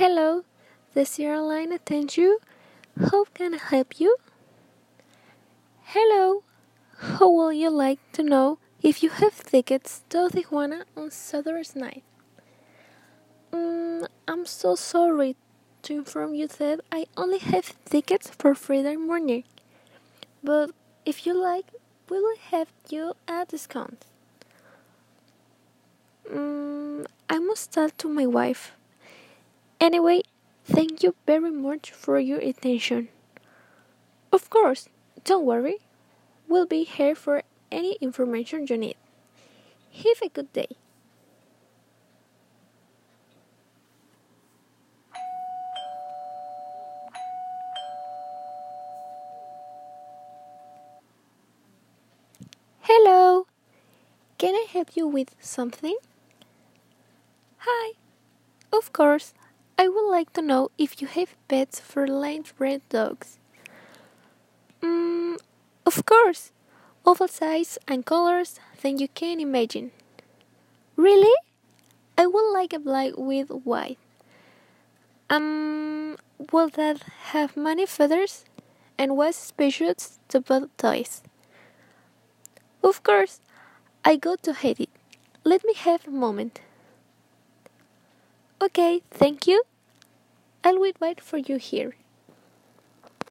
Hello, this airline attends you. How can I help you? Hello, how would you like to know if you have tickets to Tijuana on Saturday night? Mm, I'm so sorry to inform you that I only have tickets for Friday morning. But if you like, we will have you a discount. Mm, I must tell to my wife. Anyway, thank you very much for your attention. Of course, don't worry. We'll be here for any information you need. Have a good day. Hello. Can I help you with something? Hi. Of course. I would like to know if you have pets for lane bred dogs. Mm, of course. All size and colors that you can imagine. Really? I would like a black with white. Um, will that have many feathers? And what species to put toys? Of course, I go to hate it. Let me have a moment. Okay, thank you. I'll wait for you here.